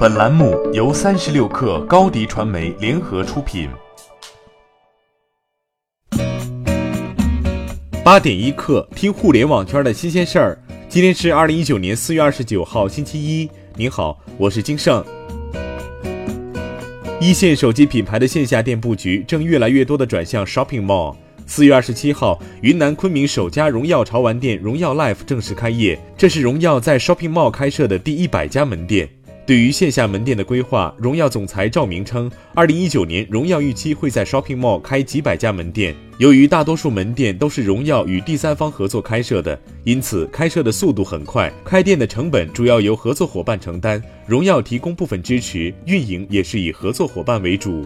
本栏目由三十六氪高低传媒联合出品。八点一刻，听互联网圈的新鲜事儿。今天是二零一九年四月二十九号，星期一。您好，我是金盛。一线手机品牌的线下店布局正越来越多的转向 shopping mall。四月二十七号，云南昆明首家荣耀潮玩店荣耀 Life 正式开业，这是荣耀在 shopping mall 开设的第一百家门店。对于线下门店的规划，荣耀总裁赵明称，二零一九年荣耀预期会在 shopping mall 开几百家门店。由于大多数门店都是荣耀与第三方合作开设的，因此开设的速度很快，开店的成本主要由合作伙伴承担，荣耀提供部分支持，运营也是以合作伙伴为主。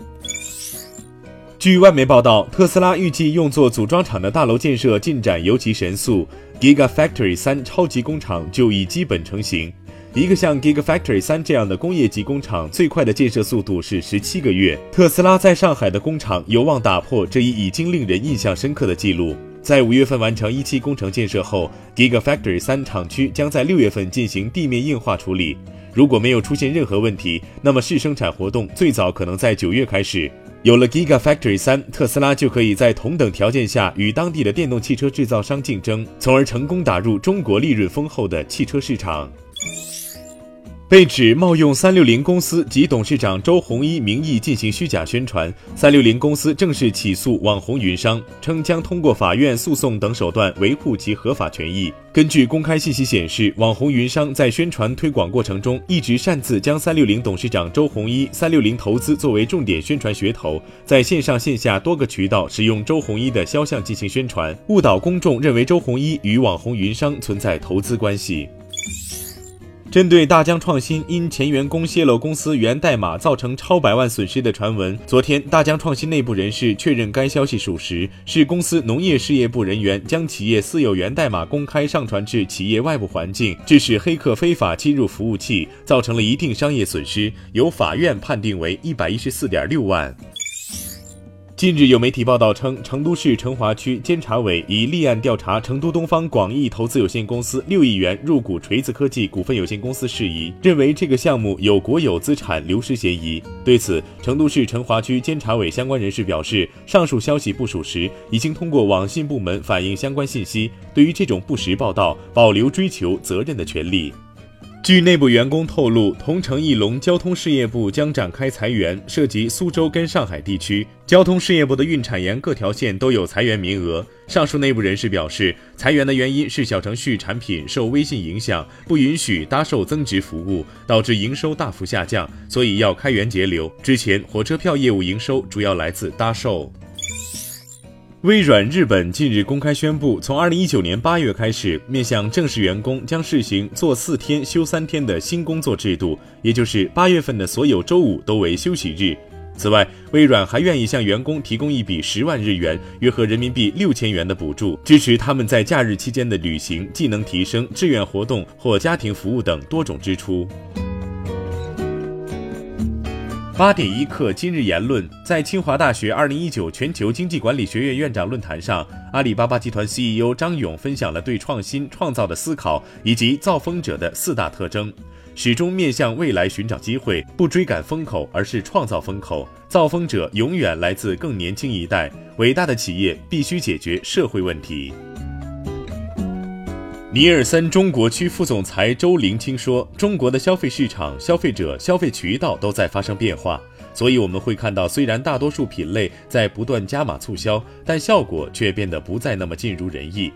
据外媒报道，特斯拉预计用作组装厂的大楼建设进展尤其神速，Gigafactory 三超级工厂就已基本成型。一个像 Gigafactory 三这样的工业级工厂，最快的建设速度是十七个月。特斯拉在上海的工厂有望打破这一已经令人印象深刻的记录。在五月份完成一期工程建设后，Gigafactory 三厂区将在六月份进行地面硬化处理。如果没有出现任何问题，那么试生产活动最早可能在九月开始。有了 Gigafactory 三，特斯拉就可以在同等条件下与当地的电动汽车制造商竞争，从而成功打入中国利润丰厚的汽车市场。被指冒用三六零公司及董事长周鸿祎名义进行虚假宣传，三六零公司正式起诉网红云商，称将通过法院诉讼等手段维护其合法权益。根据公开信息显示，网红云商在宣传推广过程中一直擅自将三六零董事长周鸿祎、三六零投资作为重点宣传噱头，在线上线下多个渠道使用周鸿祎的肖像进行宣传，误导公众认为周鸿祎与网红云商存在投资关系。针对大疆创新因前员工泄露公司源代码造成超百万损失的传闻，昨天大疆创新内部人士确认该消息属实，是公司农业事业部人员将企业私有源代码公开上传至企业外部环境，致使黑客非法侵入服务器，造成了一定商业损失，由法院判定为一百一十四点六万。近日有媒体报道称，成都市成华区监察委已立案调查成都东方广义投资有限公司六亿元入股锤子科技股份有限公司事宜，认为这个项目有国有资产流失嫌疑。对此，成都市成华区监察委相关人士表示，上述消息不属实，已经通过网信部门反映相关信息，对于这种不实报道保留追求责任的权利。据内部员工透露，同城艺龙交通事业部将展开裁员，涉及苏州跟上海地区。交通事业部的运产研各条线都有裁员名额。上述内部人士表示，裁员的原因是小程序产品受微信影响，不允许搭售增值服务，导致营收大幅下降，所以要开源节流。之前火车票业务营收主要来自搭售。微软日本近日公开宣布，从二零一九年八月开始，面向正式员工将试行做四天休三天的新工作制度，也就是八月份的所有周五都为休息日。此外，微软还愿意向员工提供一笔十万日元（约合人民币六千元）的补助，支持他们在假日期间的旅行、技能提升、志愿活动或家庭服务等多种支出。八点一刻，今日言论，在清华大学二零一九全球经济管理学院院长论坛上，阿里巴巴集团 CEO 张勇分享了对创新创造的思考以及造风者的四大特征：始终面向未来寻找机会，不追赶风口，而是创造风口；造风者永远来自更年轻一代；伟大的企业必须解决社会问题。尼尔森中国区副总裁周林清说：“中国的消费市场、消费者、消费渠道都在发生变化，所以我们会看到，虽然大多数品类在不断加码促销，但效果却变得不再那么尽如人意。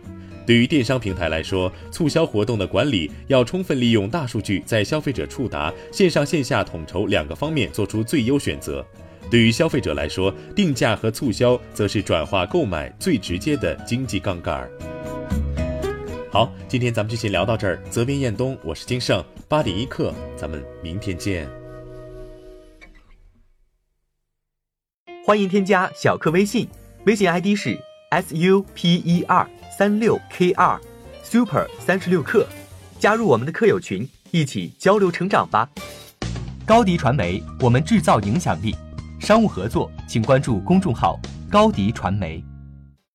对于电商平台来说，促销活动的管理要充分利用大数据，在消费者触达、线上线下统筹两个方面做出最优选择。对于消费者来说，定价和促销则是转化购买最直接的经济杠杆。”好，今天咱们就先聊到这儿。责编：彦东，我是金盛，八点一刻，咱们明天见。欢迎添加小课微信，微信 ID 是 s u p e r 三六 k 二 super 三十六课，加入我们的课友群，一起交流成长吧。高迪传媒，我们制造影响力。商务合作，请关注公众号高迪传媒。